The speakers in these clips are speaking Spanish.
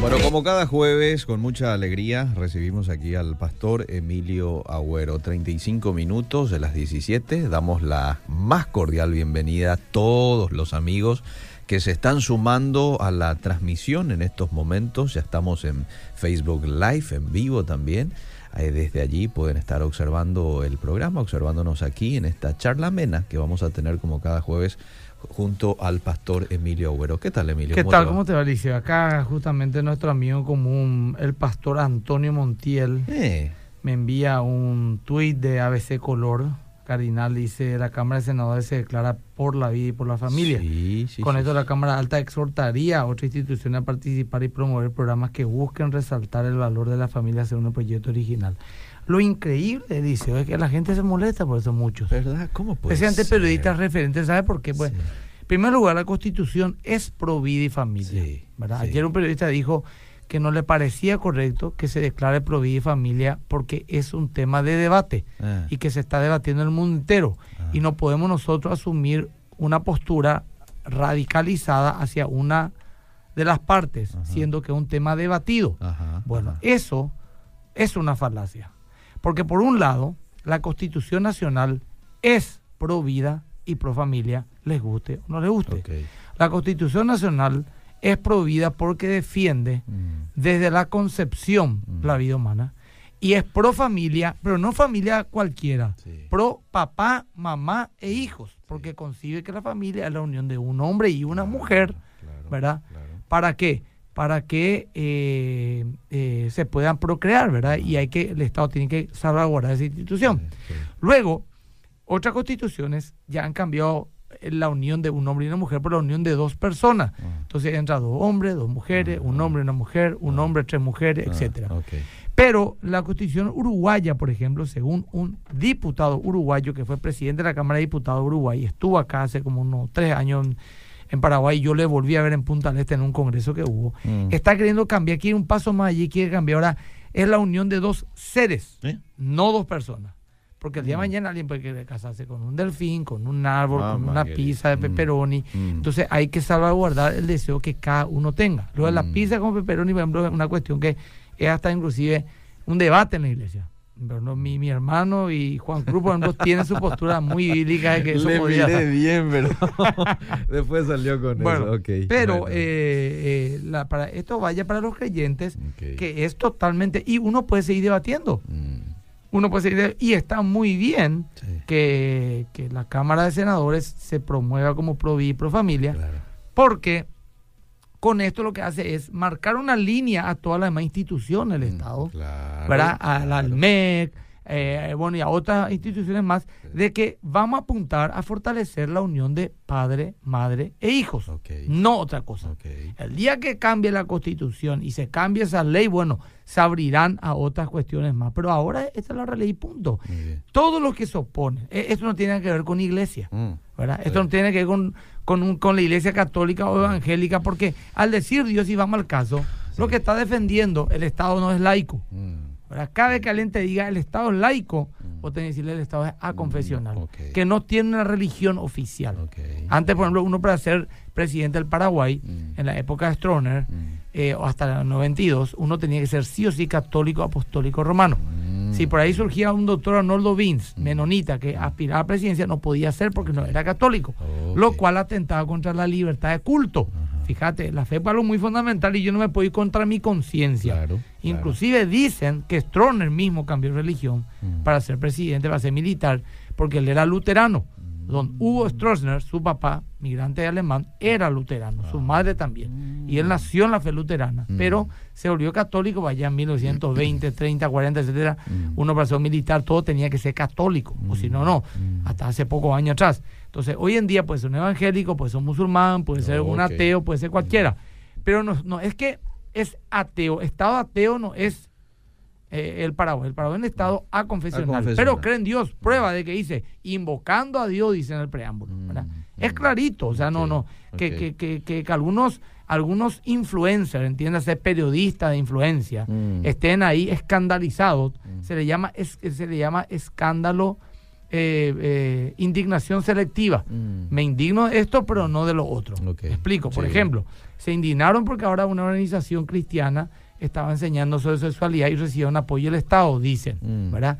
Bueno, como cada jueves, con mucha alegría, recibimos aquí al pastor Emilio Agüero. 35 minutos de las 17. Damos la más cordial bienvenida a todos los amigos que se están sumando a la transmisión en estos momentos. Ya estamos en Facebook Live, en vivo también. Eh, desde allí pueden estar observando el programa, observándonos aquí en esta charla amena que vamos a tener como cada jueves junto al pastor Emilio Agüero. ¿Qué tal, Emilio? ¿Qué tal? ¿Cómo te va, Alicia? Acá justamente nuestro amigo común, el pastor Antonio Montiel, Eh, me envía un tuit de ABC Color. Cardinal dice, la Cámara de Senadores se declara por la vida y por la familia. Sí, sí, Con sí, esto la Cámara Alta exhortaría a otras instituciones a participar y promover programas que busquen resaltar el valor de la familia según el proyecto original. Lo increíble, dice, es que la gente se molesta por eso muchos. ¿Verdad? ¿Cómo puede Especialmente ser? periodistas referentes, ¿sabe por qué? Pues, Sí. en primer lugar, la Constitución es pro vida y familia. Sí, ¿verdad? sí. Ayer un periodista dijo que no le parecía correcto que se declare pro vida y familia porque es un tema de debate Ah, y que se está debatiendo en el mundo entero. Ah. Y no podemos nosotros asumir una postura radicalizada hacia una de las partes, Ajá. siendo que es un tema debatido. ajá, Bueno, ajá. eso es una falacia. Porque por un lado, la Constitución Nacional es pro vida y pro familia, les guste o no les guste. La Constitución Nacional es pro vida porque defiende Mm, desde la concepción Mm. la vida humana y es pro familia, pero no familia cualquiera, Sí. pro papá, mamá e hijos, porque concibe que la familia es la unión de un hombre y una mujer, Claro, ¿verdad? claro. ¿Para qué? Para que eh, eh, se puedan procrear, ¿verdad? Y hay que, el Estado tiene que salvaguardar esa institución. Sí, sí. Luego, otras constituciones ya han cambiado eh, la unión de un hombre y una mujer por la unión de dos personas. Ah, Entonces entra dos hombres, dos mujeres, Ah, un hombre y una mujer, un ah. hombre, tres mujeres, ah, etcétera. Pero la constitución uruguaya, por ejemplo, según un diputado uruguayo que fue presidente de la Cámara de Diputados de Uruguay, estuvo acá hace como unos tres años en, Paraguay, yo le volví a ver en Punta del Este en un congreso que hubo, Mm. está queriendo cambiar, quiere un paso más allí, quiere cambiar ahora, es la unión de dos seres, ¿Eh? no dos personas. Porque el día de Mm. mañana alguien puede querer casarse con un delfín, con un árbol, Ah, con una pizza de Mm. pepperoni. Mm. Entonces hay que salvaguardar el deseo que cada uno tenga. Lo de la pizza con pepperoni, por ejemplo, es una cuestión que es hasta inclusive un debate en la iglesia. Pero no, mi, mi hermano y Juan Cruz, por ejemplo, tienen su postura muy bíblica de que eso Le podía... miré bien, pero después salió con Bueno, eso. ok, pero bueno. eh, eh, la- para esto vaya para los creyentes, que es totalmente... Y uno puede seguir debatiendo. Mm, Uno puede seguir... deb- Y está muy bien sí, que, que la Cámara de Senadores se promueva como pro vida y pro familia, claro. porque con esto lo que hace es marcar una línea a todas las demás instituciones del Mm, Estado, claro, ¿verdad? A la claro. ALMEC, eh, bueno, y a otras instituciones más, de que vamos a apuntar a fortalecer la unión de padre, madre e hijos, no otra cosa. El día que cambie la constitución y se cambie esa ley, bueno, se abrirán a otras cuestiones más. Pero ahora esta es la ley, punto. Muy bien. Todo lo que se opone, eh, esto no tiene que ver con iglesia. Mm, Esto no tiene que ver con, con, con la iglesia católica o evangélica, porque al decir Dios, y vamos al caso, lo que está defendiendo el Estado no es laico. mm, ¿verdad? Cada vez que alguien te diga el Estado es laico, Mm. vos tenés que decirle el Estado es aconfesional, ok. que no tiene una religión oficial. Antes, por ejemplo, uno para ser presidente del Paraguay, Mm. en la época de Stroner, Mm, eh, o hasta el 92, uno tenía que ser sí o sí católico apostólico romano. mm, Si por ahí surgía un doctor Arnoldo Vins, Mm. menonita, que aspiraba a presidencia, no podía ser porque no era católico, lo cual atentaba contra la libertad de culto. Ajá. Fíjate, la fe es algo muy fundamental y yo no me puedo ir contra mi conciencia. Claro, claro. Inclusive dicen que Stroner mismo cambió religión Mm. para ser presidente, para ser militar, porque él era luterano. Mm. Don Hugo Stroessner, su papá, migrante alemán, era luterano, su madre también. Y él nació en la fe luterana, Ah. Mm. pero se volvió católico allá en 1920, 30, 40, etcétera. Mm. Uno para ser militar, todo tenía que ser católico, o si no, no. Mm. Hasta hace pocos años atrás. Entonces, hoy en día puede ser un evangélico, puede ser un musulmán, puede ser un ateo, puede ser cualquiera. Pero no, no es que es ateo. Estado ateo no es eh, el Paraguay. El Paraguay es un estado aconfesional. Aconfesional. Pero cree en Dios. Prueba de que dice, invocando a Dios, dice en el preámbulo. ¿verdad? Es clarito. O sea, no, no. Que, que, que, que, que algunos, algunos influencers, entiéndase, periodistas de influencia, Mm. estén ahí escandalizados. Mm. Se le llama es- se le llama escándalo eh, eh, indignación selectiva. Mm. Me indigno de esto, pero no de lo otro. Explico. Por Sí. ejemplo, se indignaron porque ahora una organización cristiana estaba enseñando sobre sexualidad y recibieron apoyo del Estado, dicen, ¿verdad?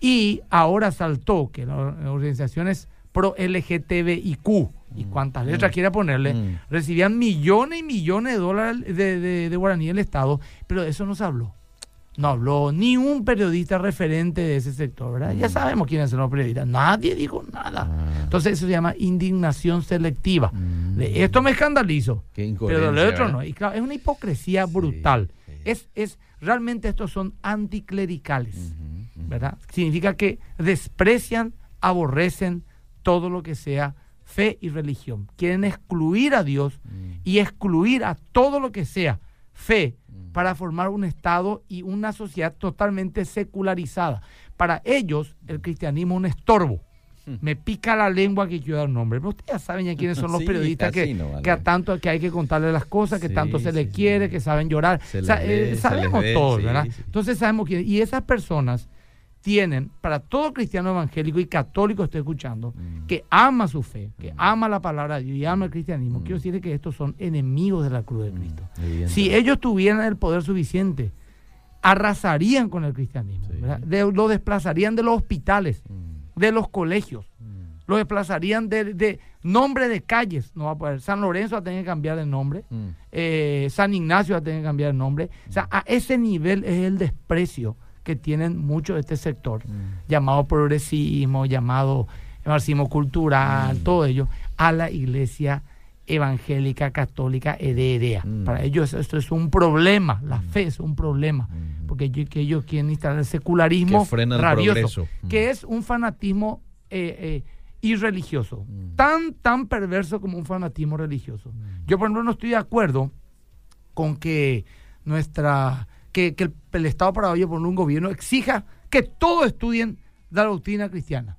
Y ahora saltó que las organizaciones pro LGTBIQ y cuantas letras quiera ponerle, Mm. recibían millones y millones de dólares de, de, de guaraní del Estado, pero de eso no se habló. No habló ni un periodista referente de ese sector, ¿verdad? Ya sabemos quiénes son los periodistas. Nadie dijo nada. Mm. Ah. Entonces eso se llama indignación selectiva. Mm. De esto me escandalizo, Qué pero de otro no. Y claro, es una hipocresía brutal. sí. Es, es, realmente estos son anticlericales. ¿verdad? Significa que desprecian, aborrecen todo lo que sea fe y religión. Quieren excluir a Dios Mm. y excluir a todo lo que sea fe para formar un Estado y una sociedad totalmente secularizada. Para ellos, el cristianismo es un estorbo. Me pica la lengua que quiero dar nombre. Pero ustedes ya saben ya quiénes son los Sí, periodistas que, no, vale. que a tanto que hay que contarle las cosas, que Sí, tanto se les sí, quiere, que saben llorar. Se O sea, les eh, les sabemos todos, sí, ¿verdad? Entonces sabemos quién. Y esas personas tienen, para todo cristiano evangélico y católico estoy escuchando, Mm. que ama su fe, que ama la palabra de Dios y ama el cristianismo, quiero decirle que estos son enemigos de la cruz de Cristo. Mm. Si ellos tuvieran el poder suficiente, arrasarían con el cristianismo, Sí. ¿verdad? De- lo desplazarían de los hospitales, Mm, de los colegios, mm, lo desplazarían de, de nombre de calles, no va a poder. San Lorenzo va a tener que cambiar de nombre, mm. eh, San Ignacio va a tener que cambiar de nombre. O sea, a ese nivel es el desprecio que tienen muchos de este sector, Mm. llamado progresismo, llamado marxismo cultural, todo ello, a la iglesia evangélica, católica, heredera. Mm. Para ellos esto es un problema, la fe es un problema, Mm. porque ellos, que ellos quieren instalar el secularismo Que frena el rabioso, progreso. Mm. que es un fanatismo eh, eh, irreligioso, Mm. tan, tan perverso como un fanatismo religioso. Yo, por ejemplo, no estoy de acuerdo con que nuestra que, que el, el Estado paraguayo, por un gobierno, exija que todos estudien la doctrina cristiana.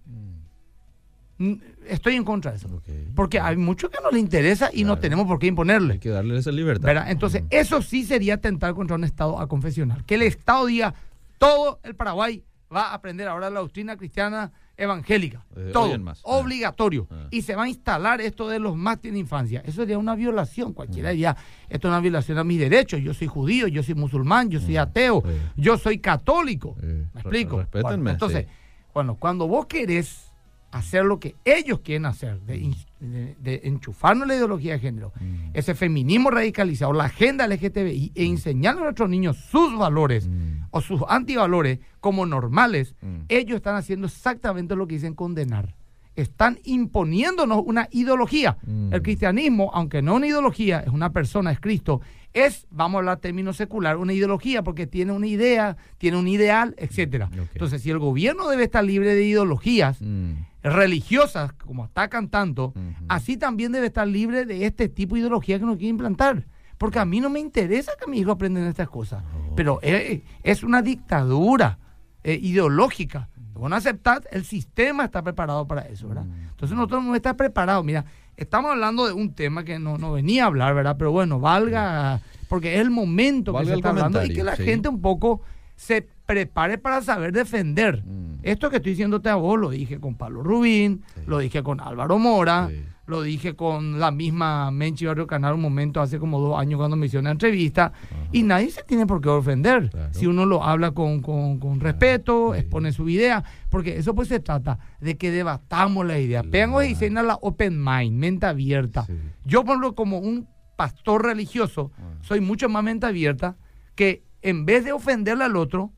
Mm, Estoy en contra de eso. Porque hay mucho que no le interesa y no tenemos por qué imponerle. Hay que darle esa libertad. ¿verdad? Entonces, Mm. eso sí sería atentar contra un Estado a confesional. Que el Estado diga, todo el Paraguay va a aprender ahora la doctrina cristiana evangélica. Eh, todo. más. Obligatorio. Ah. Y se va a instalar esto de los más tienen infancia. Eso sería una violación. Cualquiera Mm. diría, esto es una violación a mis derechos. Yo soy judío, yo soy musulmán, yo soy ateo, Mm. Sí. yo soy católico. Eh, ¿Me explico? respétenme, Bueno, entonces, sí. bueno, cuando vos querés hacer lo que ellos quieren hacer, de, de- de enchufarnos la ideología de género, Mm. ese feminismo radicalizado, la agenda LGTBI, e enseñar a nuestros niños sus valores Mm. O sus antivalores como normales, Mm. ellos están haciendo exactamente lo que dicen condenar. Están imponiéndonos una ideología. Mm. El cristianismo, aunque no una ideología, es una persona, es Cristo, es, vamos a hablar término secular, una ideología porque tiene una idea, tiene un ideal, etcétera. Ok. Entonces, si el gobierno debe estar libre de ideologías Mm. religiosas, como atacan tanto, así también debe estar libre de este tipo de ideología que no quiere implantar. Porque a mí no me interesa que mis hijos aprendan estas cosas. Pero eh, es una dictadura eh, ideológica. Bueno, aceptar, el sistema está preparado para eso, ¿verdad? Mm. Entonces nosotros no estamos preparados. Mira, estamos hablando de un tema que no, no venía a hablar, ¿verdad? Pero bueno, valga, porque es el momento Valga que se está hablando y que la sí. gente un poco se prepare para saber defender. Mm. Esto que estoy diciéndote a vos lo dije con Pablo Rubín, Sí. lo dije con Álvaro Mora, Sí. Lo dije con la misma Menchi Barrio Canal un momento hace como dos años cuando me hicieron una entrevista. Y nadie se tiene por qué ofender. Claro. Si uno lo habla con, con- con respeto, expone su idea, porque eso pues se trata de que debatamos la idea. Pegan y dicen a la open mind, mente abierta. Sí. Yo, por ejemplo, como un pastor religioso, soy mucho más mente abierta que en vez de ofenderle al otro,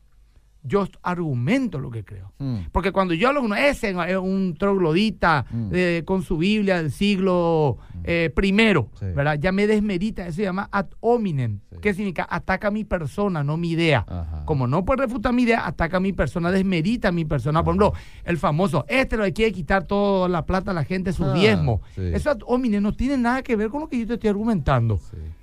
yo argumento lo que creo. Mm. Porque cuando yo hablo con uno, ese es un troglodita Mm. eh, con su Biblia del siglo eh, primero, Sí. ¿verdad? Ya me desmerita, eso se llama ad hominem. Sí. ¿Qué significa? Ataca mi persona, no mi idea. Ajá. Como no puede refutar mi idea, ataca mi persona, desmerita mi persona. Por ejemplo, el famoso, este lo quiere quitar toda la plata a la gente, su Ah, diezmo. sí. Eso ad hominem no tiene nada que ver con lo que yo te estoy argumentando.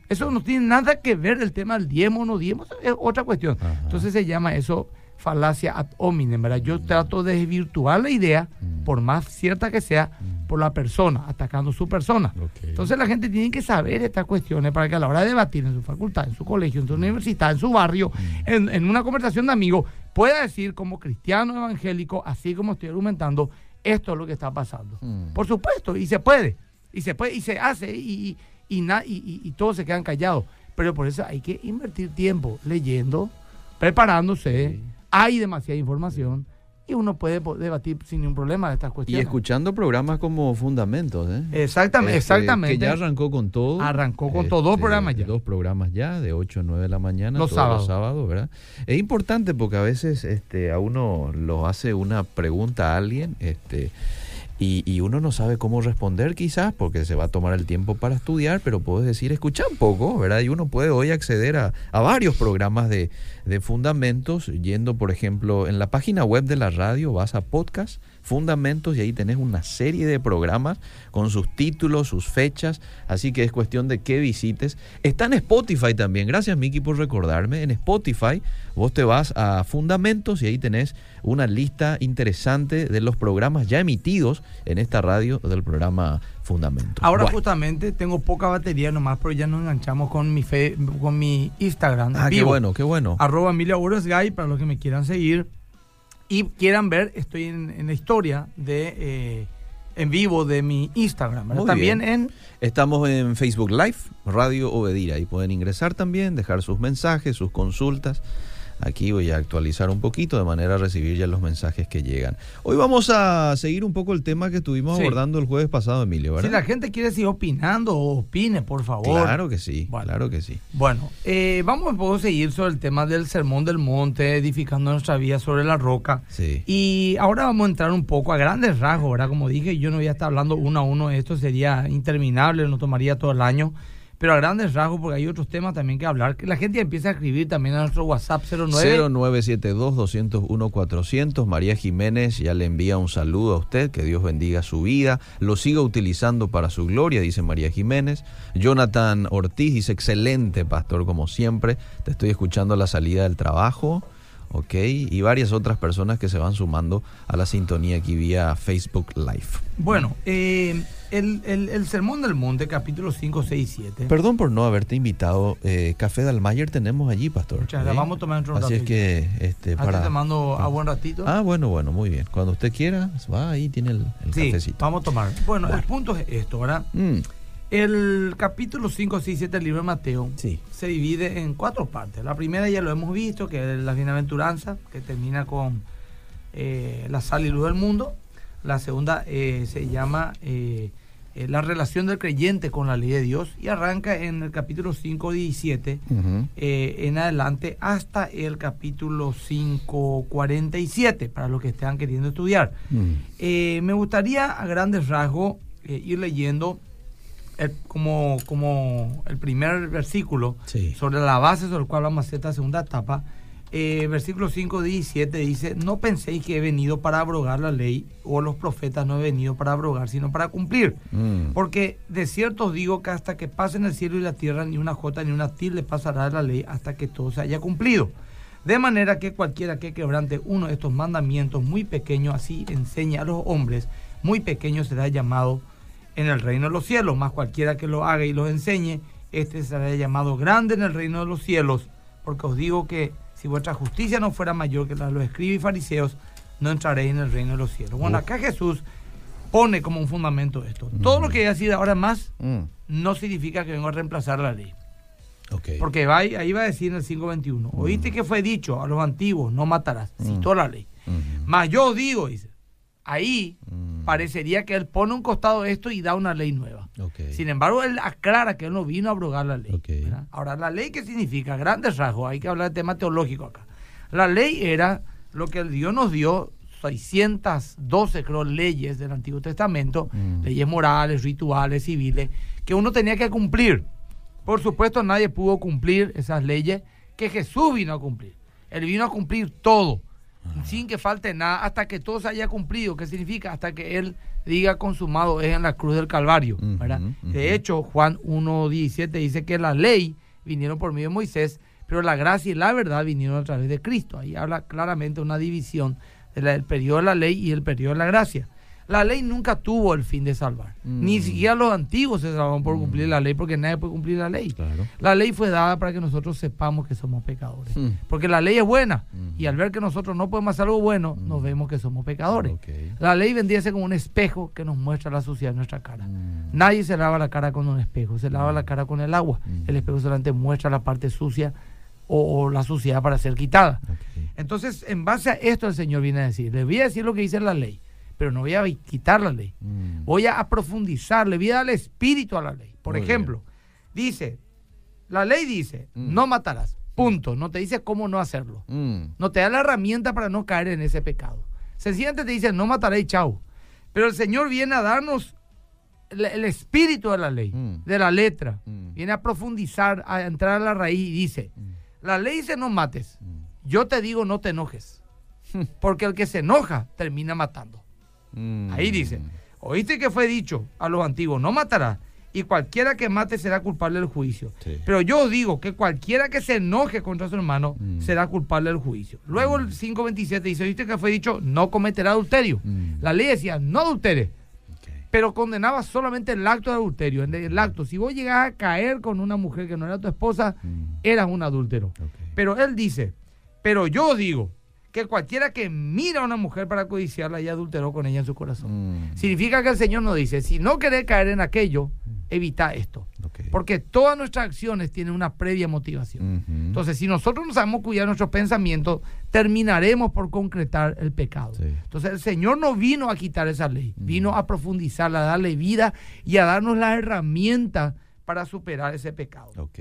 Eso no tiene nada que ver el tema del diezmo o no diezmo, es otra cuestión. Ajá. Entonces se llama eso falacia ad hominem, ¿verdad? Yo trato de desvirtuar la idea, Mm. por más cierta que sea, por la persona, atacando su persona. Entonces la gente tiene que saber estas cuestiones para que a la hora de debatir en su facultad, en su colegio, en su universidad, en su barrio, Mm. en, en una conversación de amigos, pueda decir como cristiano evangélico, así como estoy argumentando, esto es lo que está pasando. Mm. Por supuesto, y se puede, y se puede, y se hace, y, y, y, y, todos se quedan callados. Pero por eso hay que invertir tiempo leyendo, preparándose. Hay demasiada información y uno puede debatir sin ningún problema de estas cuestiones. Y escuchando programas como Fundamentos, ¿eh? Exactamente, este, exactamente. Que ya arrancó con todo. Arrancó con dos este, programas ya. Dos programas ya, de 8 a 9 de la mañana. Los sábados. Los sábados, ¿verdad? Es importante porque a veces este, a uno lo hace una pregunta a alguien, este y, uno no sabe cómo responder quizás porque se va a tomar el tiempo para estudiar, pero puedes decir, escucha un poco, ¿verdad? Y uno puede hoy acceder a, varios programas de, de, fundamentos, yendo, por ejemplo, en la página web de la radio, vas a podcast, fundamentos, y ahí tenés una serie de programas con sus títulos, sus fechas, así que es cuestión de que visites. Está en Spotify también, gracias Miki por recordarme, en Spotify vos te vas a fundamentos y ahí tenés una lista interesante de los programas ya emitidos en esta radio del programa Fundamentos. Ahora justamente tengo poca batería nomás, pero ya nos enganchamos con mi fe, con mi Instagram. Ah, qué bueno, qué bueno. Arroba Emilia para los que me quieran seguir y quieran ver, estoy en, la historia de eh, en vivo de mi Instagram. También en Estamos en Facebook Live, Radio Obedira, y pueden ingresar también, dejar sus mensajes, sus consultas. Aquí voy a actualizar un poquito de manera a recibir ya los mensajes que llegan. Hoy vamos a seguir un poco el tema que estuvimos abordando el jueves pasado, Emilio, ¿verdad? Si la gente quiere seguir opinando, opine, por favor. Claro que sí, claro que sí. Bueno, eh, vamos a seguir sobre el tema del sermón del monte, edificando nuestra vida sobre la roca. Sí. Y ahora vamos a entrar un poco a grandes rasgos, ¿verdad? Como dije, yo no voy a estar hablando uno a uno, esto sería interminable, nos tomaría todo el año pero a grandes rasgos, porque hay otros temas también que hablar, que la gente empieza a escribir también a nuestro WhatsApp 09. 0972-201-400. María Jiménez ya le envía un saludo a usted, que Dios bendiga su vida, lo siga utilizando para su gloria, dice María Jiménez. Jonathan Ortiz dice, excelente pastor, como siempre, te estoy escuchando a la salida del trabajo. ¿ok? Y varias otras personas que se van sumando a la sintonía aquí vía Facebook Live. Bueno, eh, el, Sermón del Monte, capítulo 5, 6 y 7. Perdón por no haberte invitado. Eh, Café Dalmayer tenemos allí, pastor. Muchas gracias. Vamos a tomar un Así es que, este, para. te mando a buen ratito. Ah, bueno, bueno, muy bien. Cuando usted quiera, va ahí, tiene el, el sí, cafecito. Vamos a tomar. Bueno, el punto es esto, ¿verdad? Mm. El capítulo 5, 6 y 7 del libro de Mateo se divide en cuatro partes. La primera ya lo hemos visto, que es la bienaventuranza, que termina con eh, la sal y luz del mundo. La segunda eh, se llama eh, la relación del creyente con la ley de Dios y arranca en el capítulo 5, 17 en adelante hasta el capítulo 5, 47, para los que estén queriendo estudiar. me gustaría a grandes rasgos ir leyendo como, como el primer versículo sobre la base sobre el cual vamos a hacer esta segunda etapa, eh, versículo 5, 17 dice, no penséis que he venido para abrogar la ley o los profetas no he venido para abrogar, sino para cumplir. Mm. Porque de cierto os digo que hasta que pasen el cielo y la tierra, ni una jota ni una tilde pasará de la ley hasta que todo se haya cumplido. De manera que cualquiera que quebrante uno de estos mandamientos muy pequeños, así enseña a los hombres, muy pequeño será llamado en el reino de los cielos, más cualquiera que lo haga y lo enseñe, este será llamado grande en el reino de los cielos, porque os digo que si vuestra justicia no fuera mayor que la de los escribas y fariseos, no entraréis en el reino de los cielos. Bueno, acá Jesús pone como un fundamento esto. Todo lo que voy a decir ahora más mm. no significa que vengo a reemplazar la ley. Porque va, ahí va a decir en el 5.21, oíste que fue dicho a los antiguos, no matarás, citó la ley. Más yo digo, dice, ahí mm. parecería que él pone un costado esto y da una ley nueva. Sin embargo, él aclara que él no vino a abrogar la ley. Ahora, ¿la ley qué significa? Grandes rasgos, hay que hablar de tema teológico acá. La ley era lo que el Dios nos dio, 612 creo leyes del Antiguo Testamento, mm. leyes morales, rituales, civiles, que uno tenía que cumplir. Por supuesto, nadie pudo cumplir esas leyes que Jesús vino a cumplir. Él vino a cumplir todo sin que falte nada, hasta que todo se haya cumplido. ¿Qué significa? Hasta que Él diga consumado es en la cruz del Calvario. De hecho, Juan 1.17 dice que la ley vinieron por medio de Moisés, pero la gracia y la verdad vinieron a través de Cristo. Ahí habla claramente una división del periodo de la ley y el periodo de la gracia. La ley nunca tuvo el fin de salvar. Ni Mm. siquiera los antiguos se salvaron por cumplir la ley, porque nadie puede cumplir la ley. Claro. La ley fue dada para que nosotros sepamos que somos pecadores. Mm. Porque la ley es buena. Mm. Y al ver que nosotros no podemos hacer algo bueno, nos vemos que somos pecadores. La ley vendría a ser como un espejo que nos muestra la suciedad de nuestra cara. Mm. Nadie se lava la cara con un espejo, se lava la cara con el agua. Mm. El espejo solamente muestra la parte sucia o, o la suciedad para ser quitada. Entonces, en base a esto, el Señor viene a decir: Le voy a decir lo que dice la ley, pero no voy a quitar la ley. Mm. Voy a profundizar, le voy a dar espíritu a la ley. Por Muy ejemplo, dice: La ley dice, Mm. no matarás. Punto. No te dice cómo no hacerlo. Mm. No te da la herramienta para no caer en ese pecado. Sencillamente te dice, no mataré y chau. Pero el Señor viene a darnos el, el espíritu de la ley, de la letra. Viene a profundizar, a entrar a la raíz y dice, la ley dice no mates. Yo te digo no te enojes. Porque el que se enoja termina matando. Mm. Ahí dice, oíste que fue dicho a los antiguos, no matará. Y cualquiera que mate será culpable del juicio. Sí. Pero yo digo que cualquiera que se enoje contra su hermano Mm. será culpable del juicio. Luego el 5.27 dice, oíste que fue dicho, no cometerá adulterio. Mm. La ley decía, no adultere, Ok. pero condenaba solamente el acto de adulterio. En el acto, si vos llegás a caer con una mujer que no era tu esposa, Mm. eras un adúltero. Pero él dice, pero yo digo que cualquiera que mira a una mujer para codiciarla ya adulteró con ella en su corazón. Mm. Significa que el Señor nos dice, si no querés caer en aquello, evita esto. Porque todas nuestras acciones tienen una previa motivación. Entonces, si nosotros no sabemos cuidar nuestros pensamientos, terminaremos por concretar el pecado. Sí. Entonces, el Señor no vino a quitar esa ley, Mm. vino a profundizarla, a darle vida y a darnos las herramientas para superar ese pecado. Ok.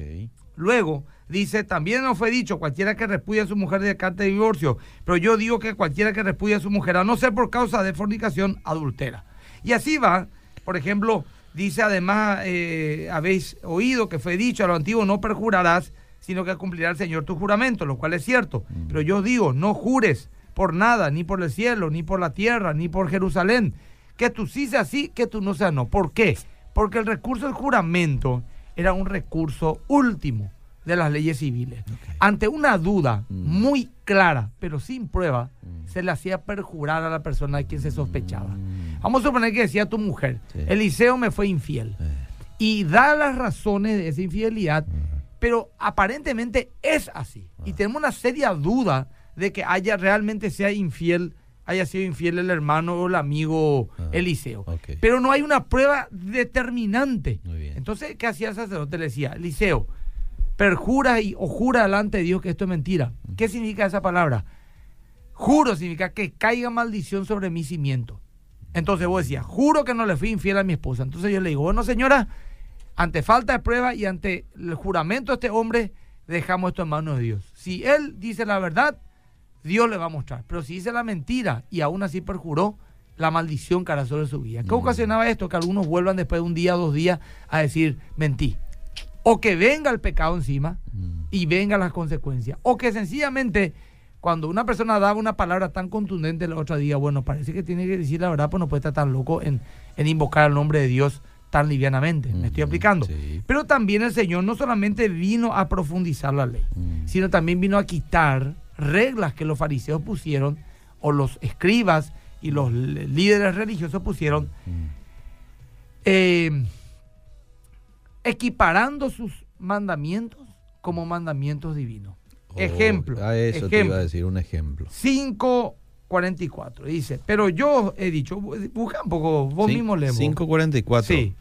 Luego, dice, también nos fue dicho, cualquiera que repudia a su mujer de carta de divorcio, pero yo digo que cualquiera que repudia a su mujer, a no ser por causa de fornicación, adultera. Y así va, por ejemplo, dice además, eh, habéis oído que fue dicho a lo antiguo, no perjurarás, sino que cumplirá el Señor tu juramento, lo cual es cierto. Pero yo digo, no jures por nada, ni por el cielo, ni por la tierra, ni por Jerusalén. Que tú sí seas sí, que tú no seas no. ¿Por qué? Porque el recurso del juramento era un recurso último de las leyes civiles. Ante una duda Mm. muy clara, pero sin prueba, Mm. se le hacía perjurar a la persona de quien se sospechaba. Mm. Vamos a suponer que decía tu mujer, Sí. Eliseo me fue infiel. Y da las razones de esa infidelidad, pero aparentemente es así. Y tenemos una seria duda de que haya realmente sea infiel, haya sido infiel el hermano o el amigo Ah, Eliseo. Pero no hay una prueba determinante. Muy bien. Entonces, ¿qué hacía el sacerdote? Le decía, Eliseo, perjura y, o jura delante de Dios que esto es mentira. ¿Qué significa esa palabra? Juro significa que caiga maldición sobre mi cimiento. Entonces vos decías, juro que no le fui infiel a mi esposa. Entonces yo le digo, bueno señora, ante falta de prueba y ante el juramento de este hombre, dejamos esto en manos de Dios. Si él dice la verdad, Dios le va a mostrar. Pero si dice la mentira y aún así perjuró, la maldición caerá sobre su vida. ¿Qué Mm. ocasionaba esto? Que algunos vuelvan después de un día o dos días a decir, mentí. O que venga el pecado encima Mm. y vengan las consecuencias. O que sencillamente, cuando una persona da una palabra tan contundente, la otra diga, bueno, parece que tiene que decir la verdad, pues no puede estar tan loco en, en invocar el nombre de Dios tan livianamente. ¿Me estoy aplicando? sí. Pero también el Señor no solamente vino a profundizar la ley, Mm. sino también vino a quitar reglas que los fariseos pusieron, o los escribas y los líderes religiosos pusieron, Mm. eh, equiparando sus mandamientos como mandamientos divinos. Oh, ejemplo. A eso te iba ejemplo. a decir un ejemplo. 5.44. Dice, pero yo he dicho, bu- busca un poco, vos Cin- mismo leemos. 544. Sí,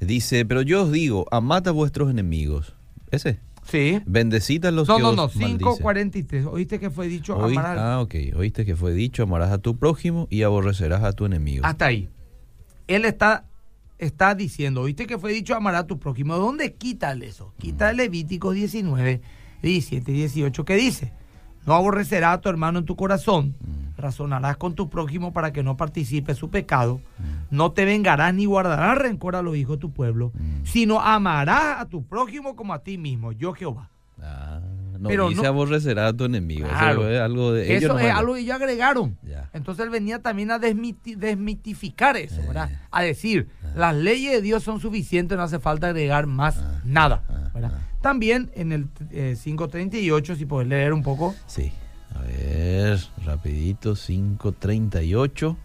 Dice, pero yo os digo, amad a vuestros enemigos. Ese. Sí. Bendecid a los No, que no, no, maldicen. 5.43. Oíste que fue dicho Oí- amar al- ah, ok. Oíste que fue dicho, amarás a tu prójimo y aborrecerás a tu enemigo. Hasta ahí. Él está, está diciendo, oíste que fue dicho amar a tu prójimo. ¿De dónde quita él eso? Quita el Levítico 19, 17 y 18 que dice, no aborrecerás a tu hermano en tu corazón, razonarás con tu prójimo para que no participe su pecado, no te vengarás ni guardarás rencor a los hijos de tu pueblo, sino amarás a tu prójimo como a ti mismo, yo Jehová. Ah, no, Pero dice no- aborrecerás a tu enemigo. Claro. Eso es algo de ellos Eso es algo que ellos agregaron. Ya. Entonces él venía también a desmiti- desmitificar eso, Eh. ¿verdad? A decir, las leyes de Dios son suficientes, no hace falta agregar más Ah. nada, Ah, ¿verdad? También en el eh, 538, si puedes leer un poco, Sí. A ver, rapidito, 538.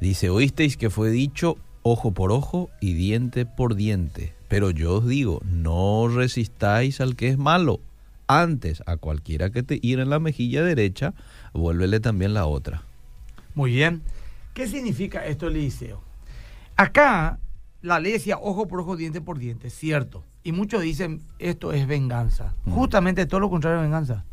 Dice, oísteis que fue dicho ojo por ojo y diente por diente. Pero yo os digo, no resistáis al que es malo. Antes, a cualquiera que te hiera en la mejilla derecha, vuélvele también la otra. Muy bien. ¿Qué significa esto, Eliseo? Acá la ley decía ojo por ojo, diente por diente, cierto. Y muchos dicen esto es venganza. Mm. Justamente todo lo contrario de venganza.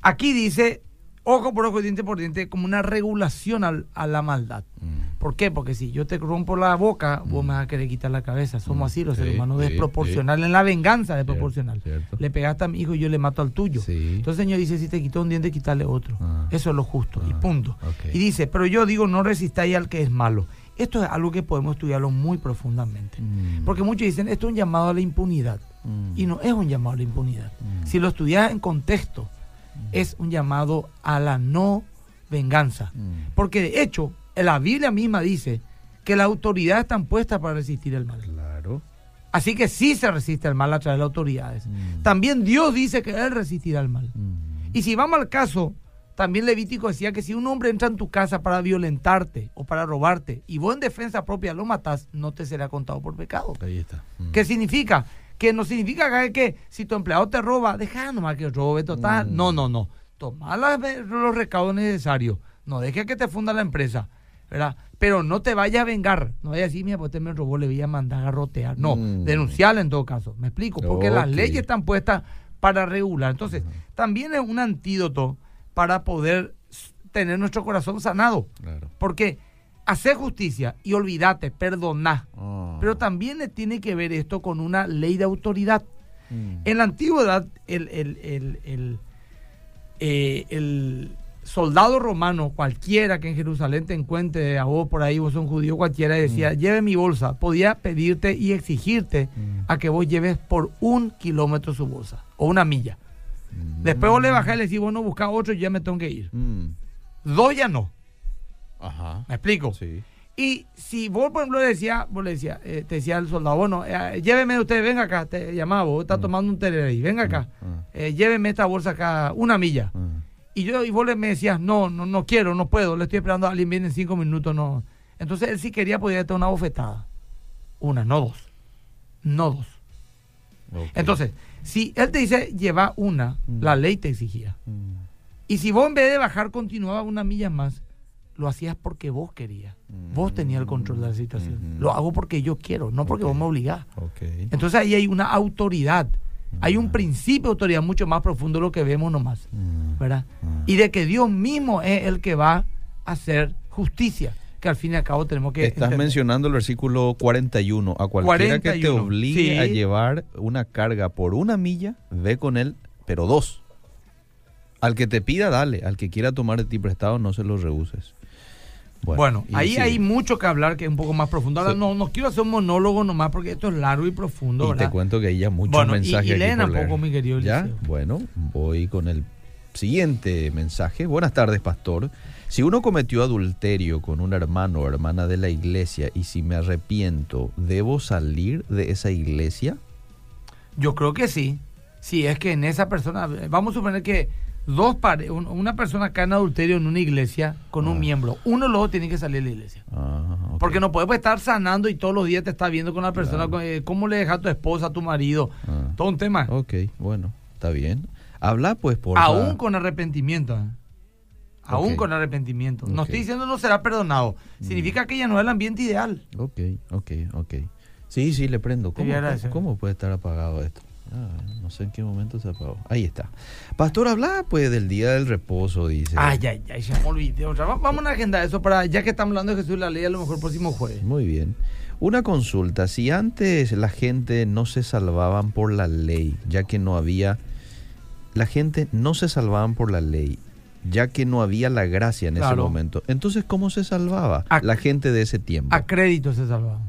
Aquí dice ojo por ojo, diente por diente, como una regulación al- a la maldad. Mm. ¿Por qué? Porque si yo te rompo la boca, vos me vas a querer quitar la cabeza. Somos así los Sí, seres humanos, sí, desproporcional. En la venganza, desproporcional. cierto. Le pegaste a mi hijo y yo le mato al tuyo. Entonces el Señor dice, si te quitó un diente, quítale otro. Ah. Eso es lo justo y Ah, punto. Y dice, pero yo digo, no resistáis al que es malo. Esto es algo que podemos estudiarlo muy profundamente. Mm. Porque muchos dicen, esto es un llamado a la impunidad. Mm. Y no es un llamado a la impunidad. Mm. Si lo estudias en contexto, es un llamado a la no venganza. Porque de hecho, la Biblia misma dice que las autoridades están puestas para resistir el mal. Claro. Así que sí se resiste el mal a través de las autoridades. También Dios dice que Él resistirá el mal. Y si vamos al caso, también Levítico decía que si un hombre entra en tu casa para violentarte o para robarte y vos en defensa propia lo matás, no te será contado por pecado. Ahí está. Mm. ¿Qué significa? Que no significa que, si tu empleado te roba, deja nomás que robe total. Mm. No, no, no. Toma los recaudos necesarios. No dejes que te funda la empresa. ¿verdad? Pero no te vayas a vengar. No vayas a decir, mira, pues usted me robó, le voy a mandar a garrotear. No, Mm. denunciarle en todo caso. ¿Me explico? Porque las leyes están puestas para regular. Entonces, también es un antídoto para poder tener nuestro corazón sanado. Claro. Porque hacer justicia y olvídate, perdonar. Ah. Pero también le tiene que ver esto con una ley de autoridad. Mm. En la antigüedad, el, el- el- el, eh, el soldado romano, cualquiera que en Jerusalén te encuentre, a vos por ahí, vos sos un judío cualquiera, decía, lleve mi bolsa, podía pedirte y exigirte Mm. a que vos lleves por un kilómetro su bolsa, o una milla. Mm. Después vos le bajás y le decís, vos no buscás otro, ya me tengo que ir. Mm. Dos ya no. Ajá. ¿Me explico? Sí. Y si vos, por ejemplo, le decía, vos le decía, eh, te decía el soldado, bueno, eh, lléveme usted, venga acá, te llamaba, vos estás tomando un tereré ahí, venga acá, Ah. eh, lléveme esta bolsa acá, una milla. Y yo, y vos le me decías, no, no, no quiero, no puedo, le estoy esperando a alguien, viene en cinco minutos, no. Entonces él si quería podía darte una bofetada. Una, no dos. No dos. Entonces, si él te dice lleva una, Mm. la ley te exigía. Mm. Y si vos en vez de bajar continuaba una milla más, lo hacías porque vos querías. Vos tenías el control de la situación. Lo hago porque yo quiero, no porque vos me obligás. Entonces ahí hay una autoridad. Hay un principio de autoridad mucho más profundo de lo que vemos nomás. Mm. ¿verdad? Y de que Dios mismo es el que va a hacer justicia, que al fin y al cabo tenemos que... Estás entender. mencionando el versículo 41. A cualquiera que te 41, obligue sí. a llevar una carga por una milla, ve con él, pero dos. Al que te pida, dale. Al que quiera tomar de ti prestado, no se lo rehuses. Bueno, y ahí sigue. hay mucho que hablar que es un poco más profundo. Ahora Sí. no, no quiero hacer un monólogo nomás porque esto es largo y profundo, Y te cuento que hay ya muchos Bueno, y- mensajes y aquí leen por un leer. poco, mi querido ¿Ya? Eliseo. Bueno, voy con el siguiente mensaje. Buenas tardes, pastor. Si uno cometió adulterio con un hermano o hermana de la iglesia y si me arrepiento, ¿debo salir de esa iglesia? Yo creo que sí. Sí, es que en esa persona, vamos a suponer que dos pare, un- una persona cae en adulterio en una iglesia con un Ah. miembro, uno luego tiene que salir de la iglesia. Ah. Porque no puedes estar sanando y todos los días te estás viendo con la persona, Claro. eh, cómo le dejas a tu esposa, a tu marido, Ah. todo un tema. Ok, bueno, está bien. Habla pues por... Aún con arrepentimiento. ¿eh? Aún con arrepentimiento. No estoy diciendo no será perdonado. Significa que ya no es el ambiente ideal. Ok, ok, ok. Sí, sí, le prendo. ¿Cómo, cómo, puede estar apagado esto? Ah, no sé en qué momento se apagó. Ahí está. Pastor, habla pues del día del reposo, dice. Ay, ay, ay, ya me olvidé. otra. Va- Vamos a agendar eso para, ya que estamos hablando de Jesús la ley, a lo mejor el próximo jueves. Muy bien. Una consulta. Si antes la gente no se salvaban por la ley, ya que no había... La gente no se salvaban por la ley, ya que no había la gracia en ese momento. Entonces, ¿cómo se salvaba A- la gente de ese tiempo? A crédito se salvaban.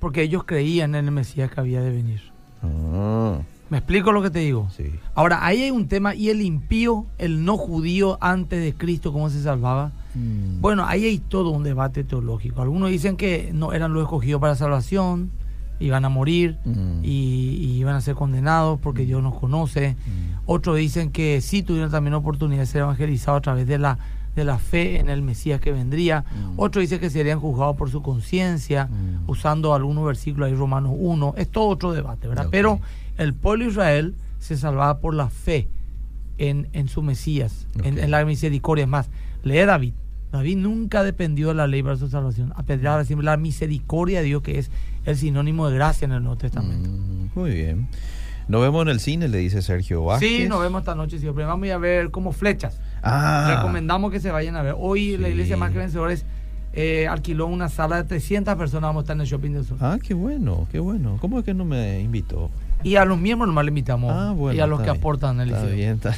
Porque ellos creían en el Mesías que había de venir. Ah, ¿Me explico lo que te digo? sí. Ahora, ahí hay un tema, y el impío, el no judío antes de Cristo, ¿cómo se salvaba? Mm. Bueno, ahí hay todo un debate teológico. Algunos dicen que no eran los escogidos para salvación, iban a morir Mm. y, y iban a ser condenados porque Dios nos conoce. Mm. Otros dicen que sí tuvieron también oportunidad de ser evangelizados a través de la de la fe en el Mesías que vendría. Mm. Otro dice que serían juzgados por su conciencia, Mm. usando algunos versículos ahí, Romanos 1. Es todo otro debate, ¿verdad? Pero el pueblo de Israel se salvaba por la fe en, en su Mesías, en, la misericordia. Es más, lee David. David nunca dependió de la ley para su salvación. Apelaba siempre la misericordia de Dios, que es el sinónimo de gracia en el Nuevo Testamento. Mm, muy bien. Nos vemos en el cine, le dice Sergio Vázquez. Sí, nos vemos esta noche siempre. Vamos a ir a ver como flechas. Ah, Recomendamos que se vayan a ver. Hoy la iglesia Más que Vencedores eh, alquiló una sala de 300 personas. Vamos a estar en el shopping del sur. ah, qué bueno, qué bueno. ¿Cómo es que no me invitó? Y a los miembros nomás le invitamos. Ah, bueno. y a los que bien. aportan el Está bien, está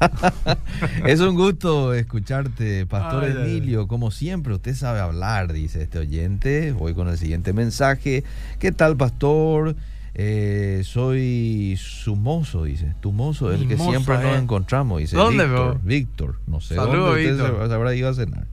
es un gusto escucharte, Pastor Ay, ay, ay. Emilio. Como siempre, usted sabe hablar, dice este oyente. Voy con el siguiente mensaje. ¿Qué tal, Pastor? Eh, soy su mozo, dice. Tu mozo, el Mi que mozo, siempre nos eh. encontramos, dice. ¿Dónde, Víctor? Víctor, no sé Saludos, Víctor. se, se habrá ido a cenar.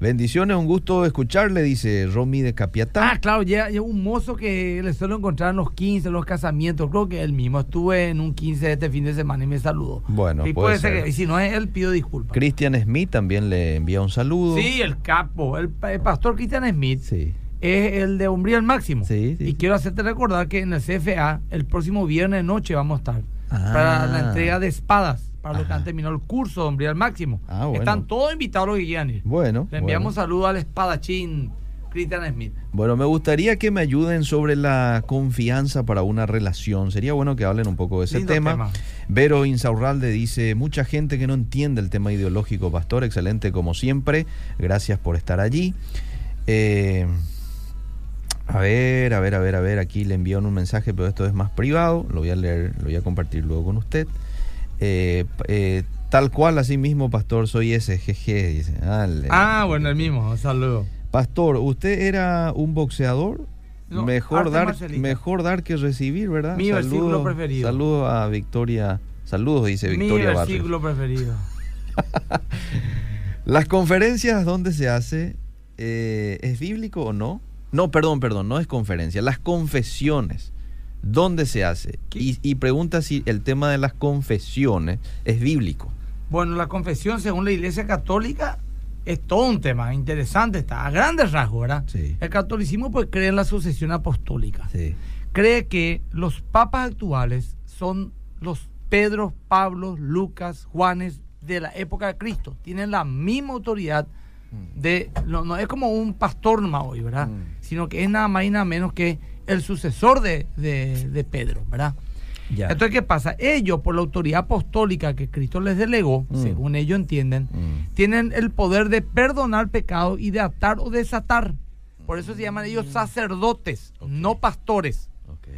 Bendiciones, un gusto escucharle, dice Romy de Capiatá. Ah, claro, ya, ya un mozo que le suelo encontrar en los 15, en los casamientos. Creo que él mismo. Estuve en un 15 este fin de semana y me saludó. Bueno, y puede puede ser. que, y si no es él, pido disculpas. Christian Smith también le envía un saludo. Sí, el capo. El, pa- el pastor Christian Smith Sí. es el de Umbría al Máximo. Sí, sí. Y quiero hacerte recordar que en el CFA, el próximo viernes noche vamos a estar. Ah. Para la entrega de espadas. Para los que Ajá. han terminado el curso de Umbría al Máximo. Ah, bueno. Están todos invitados los ir. Bueno. Le enviamos bueno. saludos al espadachín Christian Smith. Bueno, me gustaría que me ayuden sobre la confianza para una relación. Sería bueno que hablen un poco de ese tema. Vero Insaurralde dice, mucha gente que no entiende el tema ideológico, pastor, excelente como siempre. Gracias por estar allí. Eh, a ver, a ver, a ver, a ver, aquí le enviaron un mensaje, pero esto es más privado, lo voy a leer, lo voy a compartir luego con usted. Eh, eh, tal cual, así mismo, pastor, soy ese, jeje, dice. Ah, le- Ah, bueno, el mismo. Saludo. Pastor, usted era un boxeador. No, mejor dar, mejor dar que recibir, ¿verdad? Mi versículo preferido. Saludos a Victoria. Saludos, dice Mi Victoria Barrios. versículo preferido. Las conferencias, ¿dónde se hace? Eh, ¿Es bíblico o no? No, perdón, perdón, no es conferencia. Las confesiones, ¿dónde se hace? Y, y pregunta si el tema de las confesiones es bíblico. Bueno, la confesión, según la Iglesia Católica, es todo un tema interesante. Está a grandes rasgos, ¿verdad? Sí. El catolicismo pues cree en la sucesión apostólica. Sí. Cree que los papas actuales son los Pedro, Pablo, Lucas, Juanes de la época de Cristo. Tienen la misma autoridad de... No, no es como un pastor nomás hoy, ¿verdad? Mm. Sino que es nada más y nada menos que el sucesor de, de- de Pedro, ¿verdad? Ya. Entonces, ¿qué pasa? Ellos, por la autoridad apostólica que Cristo les delegó, Mm. según ellos entienden, Mm. tienen el poder de perdonar pecado y de atar o desatar. Por eso se llaman ellos sacerdotes, no pastores.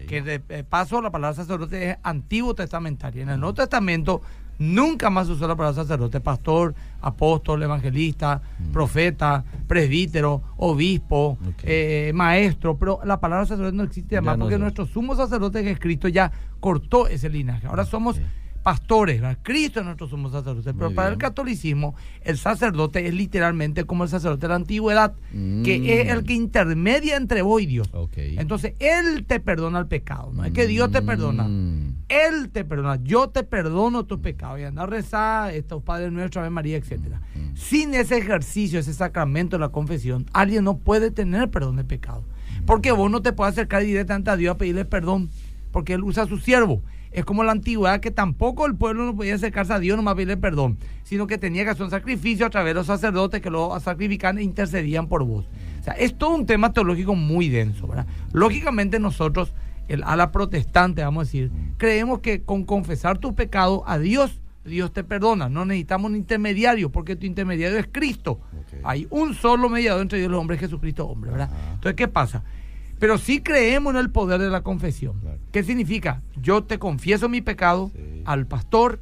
Que de paso, la palabra sacerdote es antiguo testamentaria. En el Nuevo Testamento nunca más se usó la palabra sacerdote, pastor, apóstol, evangelista, Mm. profeta, presbítero, obispo, Ok. eh, maestro. Pero la palabra sacerdote no existe Ya más no porque nuestro sumo sacerdote que es Cristo ya cortó ese linaje. Ahora somos pastores, ¿verdad? Cristo es nuestro sumo sacerdote. Pero Muy para el catolicismo, el sacerdote es literalmente como el sacerdote de la antigüedad, Mm. que es el que intermedia entre vos y Dios. Entonces, Él te perdona el pecado. No es que Dios te perdona. Mm. Él te perdona. Yo te perdono tus pecados. Y anda a rezar, estos Padres Nuestros, Ave María, etcétera. Mm. Sin ese ejercicio, ese sacramento de la confesión, alguien no puede tener perdón de pecado. Porque vos no te puedes acercar directamente a Dios a pedirle perdón. Porque Él usa a su siervo. Es como la antigüedad que tampoco el pueblo no podía acercarse a Dios nomás a pedirle perdón, sino que tenía que hacer un sacrificio a través de los sacerdotes que lo sacrificaban e intercedían por vos. O sea, es todo un tema teológico muy denso, ¿verdad? Lógicamente nosotros, el, a la protestante, vamos a decir, creemos que con confesar tu pecado a Dios, Dios te perdona. No necesitamos un intermediario, porque tu intermediario es Cristo. Hay un solo mediador entre Dios y los hombres, Jesucristo hombre, ¿verdad? Ajá. Entonces, ¿qué pasa? Pero sí creemos en el poder de la confesión. Claro. ¿Qué significa? Yo te confieso mi pecado Sí. al pastor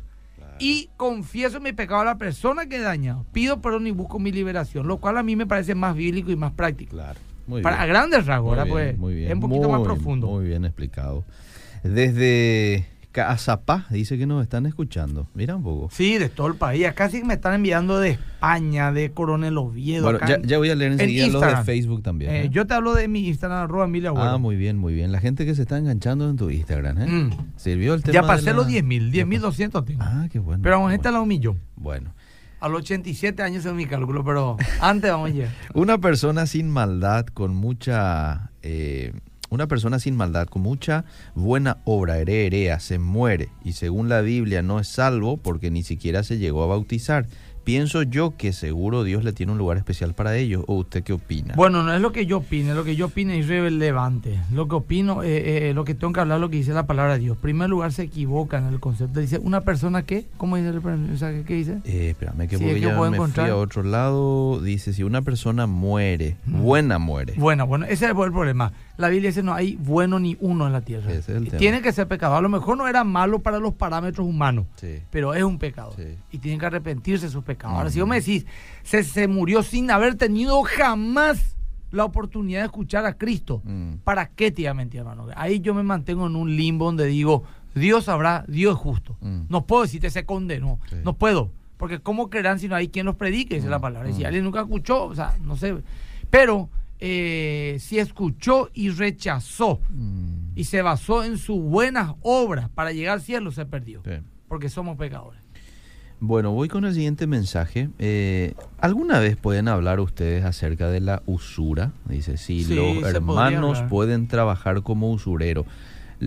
y confieso mi pecado a la persona que he dañado. Pido perdón y busco mi liberación, lo cual a mí me parece más bíblico y más práctico. Claro. Muy Para bien. grandes rasgos, Muy ¿verdad? bien, Pues, muy bien. Es un poquito más Muy- profundo. Muy bien explicado. Desde Cazapá dice que nos están escuchando. Mira un poco. Sí, de todo el país. Que me están enviando de España, de Coronel Oviedo. Bueno, ya, en- ya voy a leer enseguida los de. Facebook también. Eh, ¿eh? yo te hablo de mi Instagram, arroba Agüero. Ah, muy bien, muy bien. La gente que se está enganchando en tu Instagram, ¿eh? Mm. Sirvió el tema Ya de pasé la- los 10 mil, 10 mil 200 tengo. Ah, qué bueno. Pero vamos a qué estar a bueno. A los 87 años es mi cálculo, pero antes vamos a llegar. Una persona sin maldad, con mucha... eh, una persona sin maldad, con mucha buena obra, herea, se muere y según la Biblia no es salvo porque ni siquiera se llegó a bautizar. Pienso yo que seguro Dios le tiene un lugar especial para ellos. ¿O usted qué opina? Bueno, no es lo que yo opine, lo que yo opine es irrelevante. Lo que opino, eh, eh, lo que tengo que hablar, lo que dice la palabra de Dios. En primer lugar, se equivoca en el concepto. Dice, una persona que, ¿cómo dice el sea, ¿qué, qué dice? Eh, espérame que Sí, porque es que ya puedo me encontrar. fui a otro lado. Dice, si una persona muere, Mm. buena muere. Bueno, bueno, ese es el problema. La Biblia dice no hay bueno ni uno en la tierra. Es Y. Tiene que ser pecador. A lo mejor no era malo para los parámetros humanos, Sí. pero es un pecado. Sí. Y tienen que arrepentirse de sus pecados. Ahora, si vos me decís, se, se murió sin haber tenido jamás la oportunidad de escuchar a Cristo, Mm. ¿para qué te iba a mentir, hermano? Ahí yo me mantengo en un limbo donde digo, Dios sabrá, Dios es justo. Mm. No puedo decirte se condenó, Sí. no puedo. Porque ¿cómo creerán si no hay quien los predique? Esa es la Mm, palabra. Si alguien nunca escuchó, o sea, no sé. Pero eh, si escuchó y rechazó Mm. y se basó en sus buenas obras para llegar al cielo, se perdió. Sí. Porque somos pecadores. Bueno, voy con el siguiente mensaje. Eh, ¿Alguna vez pueden hablar ustedes acerca de la usura? Dice, si Sí, los hermanos pueden trabajar como usurero.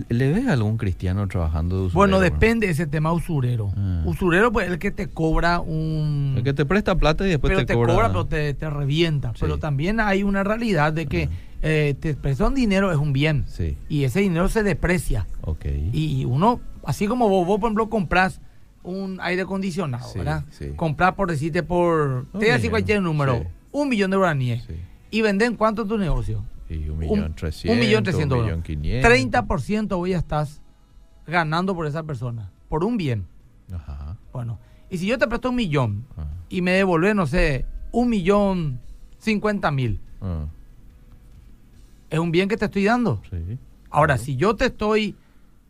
¿Le ves a algún cristiano trabajando de usurero? Bueno, depende de ese tema usurero. Ah. Usurero, pues, el que te cobra un... El que te presta plata y después pero te, te, cobra, cobra. pero te, te revienta. Sí. Pero también hay una realidad de que eh, te prestan dinero es un bien. Sí, Y ese dinero se deprecia. ok. Y uno, así como vos, vos, por ejemplo, compras un aire acondicionado, Sí, ¿verdad? sí. Compras por decirte por, te Un voy decir millón, cualquier número, un millón de guaraníes. Sí. ¿Y venden cuánto tu negocio? Y un millón trescientos, un millón trescientos. un millón quinientos. 30% hoy estás ganando por esa persona, por un bien. Ajá. Bueno, y si yo te presto un millón ah, y me devolvés, no sé, un millón cincuenta mil, ah, es un bien que te estoy dando. sí. Ahora, Claro. si yo te estoy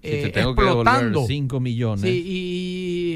Si eh, te tengo que devolver explotando, 5 millones. sí,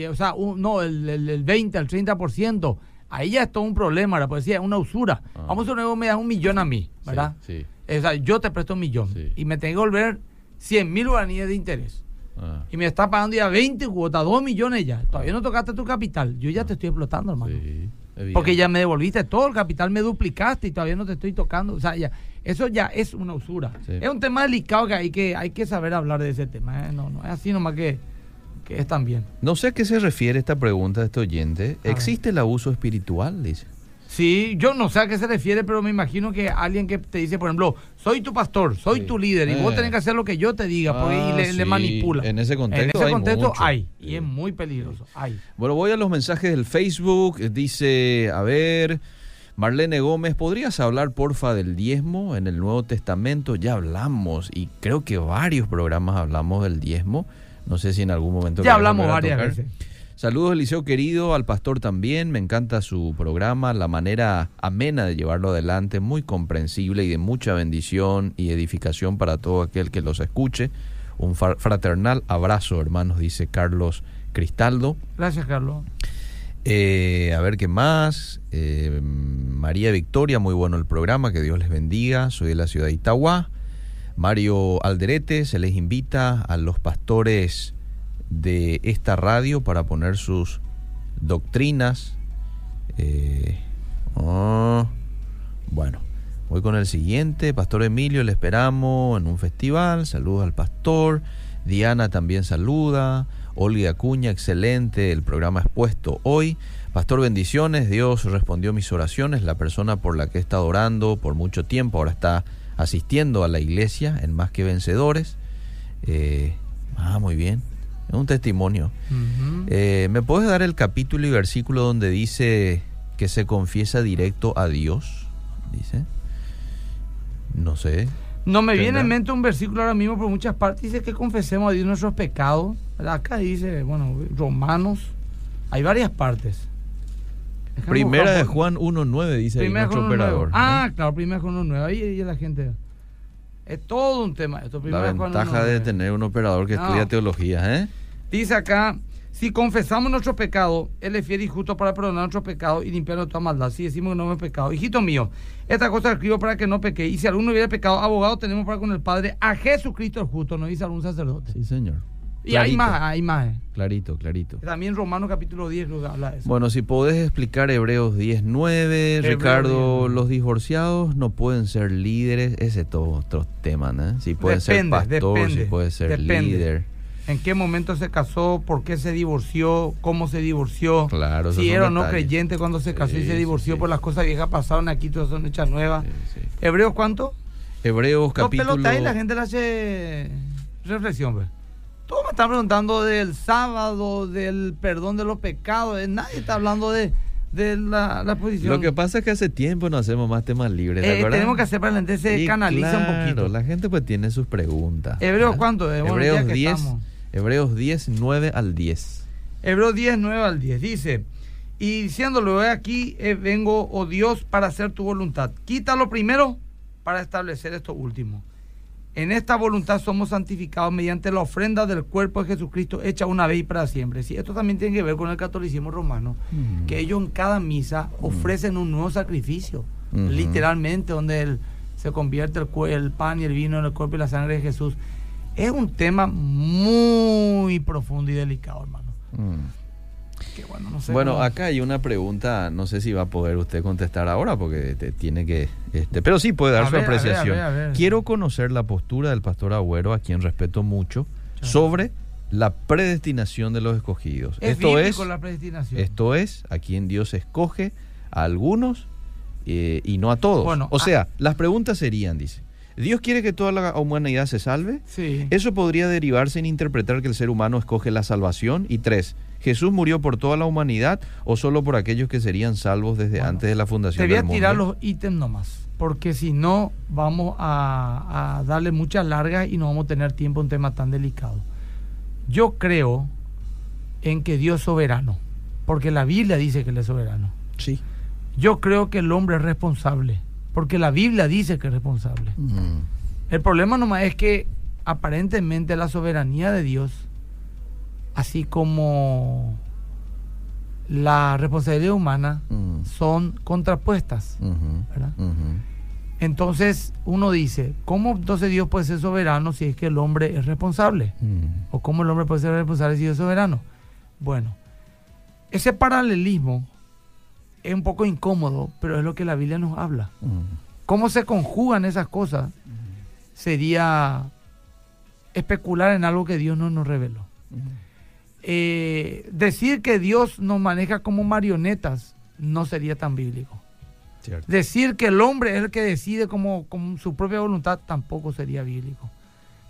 y, o sea, un- no, el, el, el 20, el 30%, ahí ya es todo un problema, la policía es una usura. Ah. Vamos a suponer que me das un millón a mí, Sí, ¿verdad? Sí. O sea, yo te presto un millón Sí. y me tengo que devolver 100 mil guaraníes de interés. Ah, Y me está pagando ya 20 cuotas, 2 millones ya. Todavía no tocaste tu capital. Yo ya te estoy explotando, hermano. sí. Porque ya me devolviste todo el capital, me duplicaste y todavía no te estoy tocando. O sea, ya, eso ya es una usura. Sí. Es un tema delicado que hay que, hay que saber hablar de ese tema. ¿eh? No, no es así nomás que, que es también. No sé a qué se refiere esta pregunta de este oyente. ¿Existe el abuso espiritual? Dice. Sí, yo no sé a qué se refiere, pero me imagino que alguien que te dice, por ejemplo, soy tu pastor, soy Sí. tu líder, y vos Eh. tenés que hacer lo que yo te diga, porque, y Ah, le, le sí. manipula. En ese contexto En ese hay contexto mucho. hay, y Sí. es muy peligroso. Hay. Bueno, voy a los mensajes del Facebook. Dice, a ver, Marlene Gómez, ¿podrías hablar porfa del diezmo en el Nuevo Testamento? Ya hablamos y creo que varios programas hablamos del diezmo. No sé si en algún momento... Ya hablamos varias tocar. veces. Saludos Eliseo querido, al pastor también, me encanta su programa, la manera amena de llevarlo adelante, muy comprensible y de mucha bendición y edificación para todo aquel que los escuche. Un fraternal abrazo, hermanos, dice Carlos Cristaldo. Gracias, Carlos. Eh, a ver qué más. Eh, María Victoria, muy bueno el programa, que Dios les bendiga. Soy de la ciudad de Itagua. Mario Alderete, se les invita a los pastores de esta radio para poner sus doctrinas. Eh, oh, bueno, voy con el siguiente. Pastor Emilio, le esperamos en un festival. Saludos al pastor. Diana también saluda. Olga Acuña, excelente. El programa expuesto hoy. Pastor, bendiciones. Dios respondió mis oraciones. La persona por la que he estado orando por mucho tiempo ahora está asistiendo a la iglesia en Más que Vencedores. Eh, ah, muy bien. Es un testimonio. Eh, ¿Me puedes dar el capítulo y versículo donde dice que se confiesa directo a Dios? Dice. No sé. No me viene en mente un versículo ahora mismo por muchas partes. Dice que confesemos a Dios nuestros pecados. ¿verdad? Acá dice, bueno, Romanos. Hay varias partes. Primera de Juan 1.9 dice ahí nuestro operador. Ah, ¿eh? claro, primera con uno nuevo. Ahí, ahí la gente. Es todo un tema esto. La uno ventaja de tener un operador que No. estudia teología, ¿eh? Dice acá, si confesamos nuestro pecado, Él es fiel y justo para perdonar nuestros pecados y limpiarnos de toda maldad. Si decimos que no hemos pecado. Hijito mío, esta cosa escribo para que no peque. Y si alguno hubiera pecado, abogado tenemos para con el Padre a Jesucristo el justo, nos dice algún sacerdote. Sí, señor. Y hay más, hay más. Clarito, clarito. También Romanos capítulo 10 creo que habla de eso. Bueno, si podés explicar Hebreos 10.9, Ricardo, 10:9. los divorciados no pueden ser líderes, ese es todo otro tema, ¿no? Si pueden Depende, ser pastor, depende, si puede ser depende. líder. ¿En qué momento se casó? ¿Por qué se divorció? ¿Cómo se divorció? Claro, si era o no detalles. creyente cuando se casó y se divorció sí. por las cosas viejas pasaron aquí, todas son hechas nuevas. Sí. ¿Hebreos cuánto? Hebreos No capítulo... pelota ahí la gente le hace reflexión, pues. Todos me están preguntando del sábado, del perdón de los pecados. eh, Nadie está hablando de, de la, la posición. Lo que pasa es que hace tiempo no hacemos más temas libres, ¿te Eh, tenemos que hacer para la gente se canaliza un poquito. La gente pues tiene sus preguntas. Hebreos. ¿cuánto? Eh, bueno, Hebreos ya que 10, estamos. Hebreos 10, 9 al 10. Hebreos 10, 9 al 10. Dice, y diciéndolo, aquí eh, vengo, oh Dios, para hacer tu voluntad. Quítalo primero para establecer esto último. En esta voluntad somos santificados mediante la ofrenda del cuerpo de Jesucristo hecha una vez y para siempre. Sí, esto también tiene que ver con el catolicismo romano, Mm. que ellos en cada misa ofrecen un nuevo sacrificio, literalmente, donde el- se convierte el pan y el vino en el cuerpo y la sangre de Jesús. Es un tema muy profundo y delicado, hermano. Mm. Que bueno, no sé. Bueno, cómo- acá hay una pregunta, no sé si va a poder usted contestar ahora porque te tiene que, este, pero sí puede dar A su ver, a apreciación. ver, a ver. Quiero conocer la postura del pastor Agüero, a quien respeto mucho, sobre la predestinación de los escogidos. es esto es, la predestinación. esto es a quien Dios escoge a algunos eh, y no a todos. Bueno, o ah- sea, las preguntas serían, dice, ¿Dios quiere que toda la humanidad se salve? Sí. Eso podría derivarse en interpretar que el ser humano escoge la salvación. Y tres, ¿Jesús murió por toda la humanidad o solo por aquellos que serían salvos desde Bueno, antes de la Te fundación voy a del mundo? tirar los ítems nomás, porque si no vamos a, a darle muchas largas y no vamos a tener tiempo en un tema tan delicado. Yo creo en que Dios es soberano, porque la Biblia dice que Él es soberano. Sí. Yo creo que el hombre es responsable, porque la Biblia dice que es responsable. Mm, El problema nomás es que aparentemente la soberanía de Dios, así como la responsabilidad humana, mm, son contrapuestas. Entonces uno dice, ¿cómo entonces Dios puede ser soberano si es que el hombre es responsable? Mm, ¿O cómo el hombre puede ser responsable si Dios es soberano? Bueno, ese paralelismo es un poco incómodo, pero es lo que la Biblia nos habla. mm, ¿Cómo se conjugan esas cosas? Sería especular en algo que Dios no nos reveló. Eh, decir que Dios nos maneja como marionetas no sería tan bíblico. Cierto. Decir que el hombre es el que decide como, como su propia voluntad tampoco sería bíblico.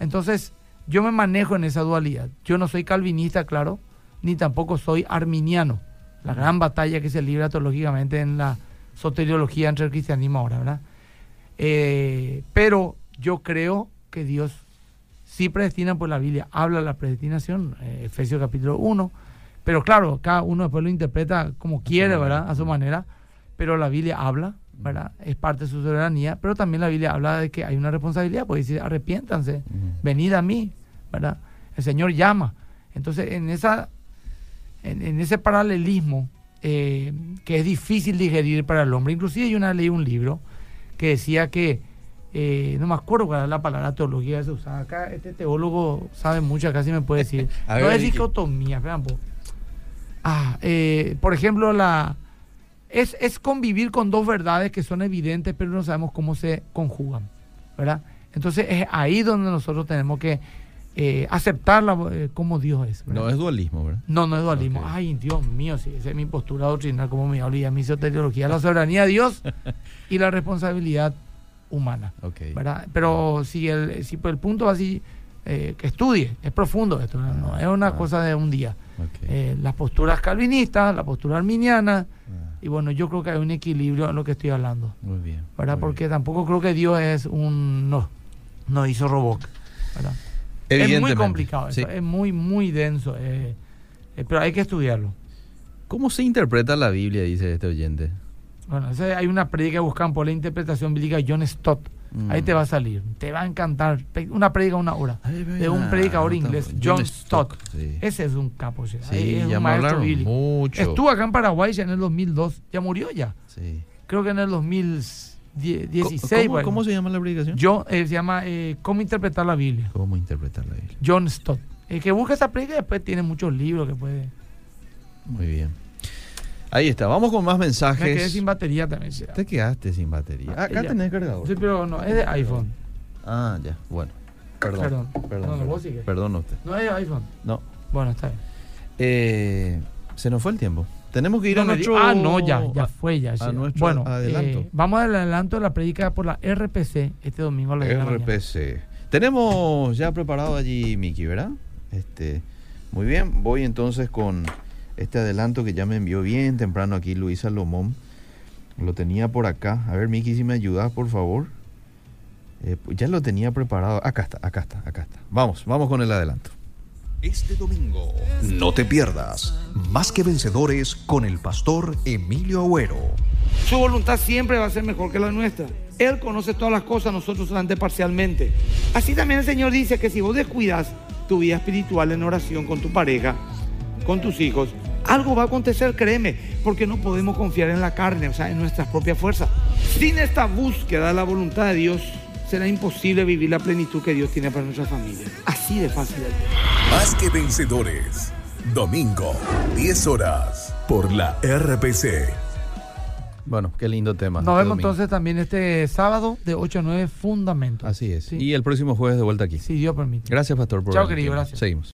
Entonces, yo me manejo en esa dualidad. Yo no soy calvinista, claro, ni tampoco soy arminiano. La gran batalla que se libra teológicamente en la soteriología entre el cristianismo ahora, ¿verdad? Eh, pero yo creo que Dios sí predestina por la Biblia, habla de la predestinación, eh, Efesios capítulo 1, pero claro, cada uno después lo interpreta como quiere. ¿verdad? A su manera, pero la Biblia habla, ¿verdad? Es parte de su soberanía, pero también la Biblia habla de que hay una responsabilidad, porque dice, arrepiéntanse, venid a mí, ¿verdad? El Señor llama. Entonces, en, esa, en, en ese paralelismo eh, que es difícil digerir para el hombre, inclusive yo una vez leí un libro que decía que, eh, no me acuerdo cuál era la palabra teología que se usaba acá, este teólogo sabe mucho, casi me puede decir. A no es dicotomía, vean, po. Ah, eh, por ejemplo, la es, es convivir con dos verdades que son evidentes, pero no sabemos cómo se conjugan, ¿verdad? Entonces es ahí donde nosotros tenemos que eh, aceptarla eh, como Dios es. ¿verdad? No es dualismo, ¿verdad? No, no es dualismo. Ay, Dios mío, sí, esa es mi postura doctrinal, como me habla mi soteriología, la soberanía de Dios y la responsabilidad humana. ¿verdad? Pero si el, si el punto así, eh, que estudie, es profundo esto, no es una Ah. cosa de un día. Eh, las posturas calvinistas, la postura arminiana, Ah, y bueno, yo creo que hay un equilibrio en lo que estoy hablando, muy bien. ¿verdad? muy Porque tampoco creo que Dios es un, no, no hizo robot, ¿verdad? Es muy complicado, eso, es muy, muy denso, eh, pero hay que estudiarlo. ¿Cómo se interpreta la Biblia, dice este oyente? Bueno, hay una prédica que buscan por la interpretación bíblica de John Stott. Mm. Ahí te va a salir. Te va a encantar. Una prédica una hora. De un predicador inglés, John Stott. Sí, Ese es un capo. Sí, es ya un maestro bíblico. mucho. Estuvo acá en Paraguay ya en el 2002. Ya murió ya. Sí. Creo que en el 2016. ¿Cómo, bueno. cómo se llama la predicación? Yo, eh, se llama eh, ¿Cómo interpretar la Biblia? ¿Cómo interpretar la Biblia? John Stott. El que busque esa prédica después tiene muchos libros que puede. Muy bien. Ahí está, vamos con más mensajes. Me quedé sin batería también. sí. Te quedaste sin batería. Ah, Acá ya. tenés cargador. Sí, pero no, es de iPhone. Ah, ya, bueno. Perdón. Perdón. Perdón. No, no, perdón. vos sigue. Perdón usted. No es de iPhone. No. Bueno, está bien. Eh, se nos fue el tiempo. Tenemos que ir No a nuestro. Ah, no, ya, ya fue, ya. a nuestro bueno, adelanto. eh, vamos al adelanto de la prédica por la RPC este domingo a las 10 de la. RPC. Tenemos ya preparado allí Miki, ¿verdad? Este, muy bien, voy entonces con este adelanto que ya me envió bien temprano aquí Luis Salomón. Lo tenía por acá. A ver, Miki, si me ayudas, por favor. Eh, pues ya lo tenía preparado. Acá está, acá está, acá está. Vamos, vamos con el adelanto. Este domingo, no te pierdas Más que Vencedores con el pastor Emilio Agüero. Su voluntad siempre va a ser mejor que la nuestra. Él conoce todas las cosas, nosotros solamente parcialmente. Así también el Señor dice que si vos descuidas tu vida espiritual en oración con tu pareja, con tus hijos, algo va a acontecer, créeme, porque no podemos confiar en la carne, o sea, en nuestras propias fuerzas. Sin esta búsqueda de la voluntad de Dios, será imposible vivir la plenitud que Dios tiene para nuestra familia. Así de fácil. Más que vencedores. Domingo, 10 horas, por la RPC. Bueno, qué lindo tema. Nos este vemos domingo. entonces también este sábado de 8 a 9, Fundamentos. Así es. Sí. Y el próximo jueves de vuelta aquí. Si Dios permite. Gracias, Pastor. Por Chao, querido, gracias. Seguimos.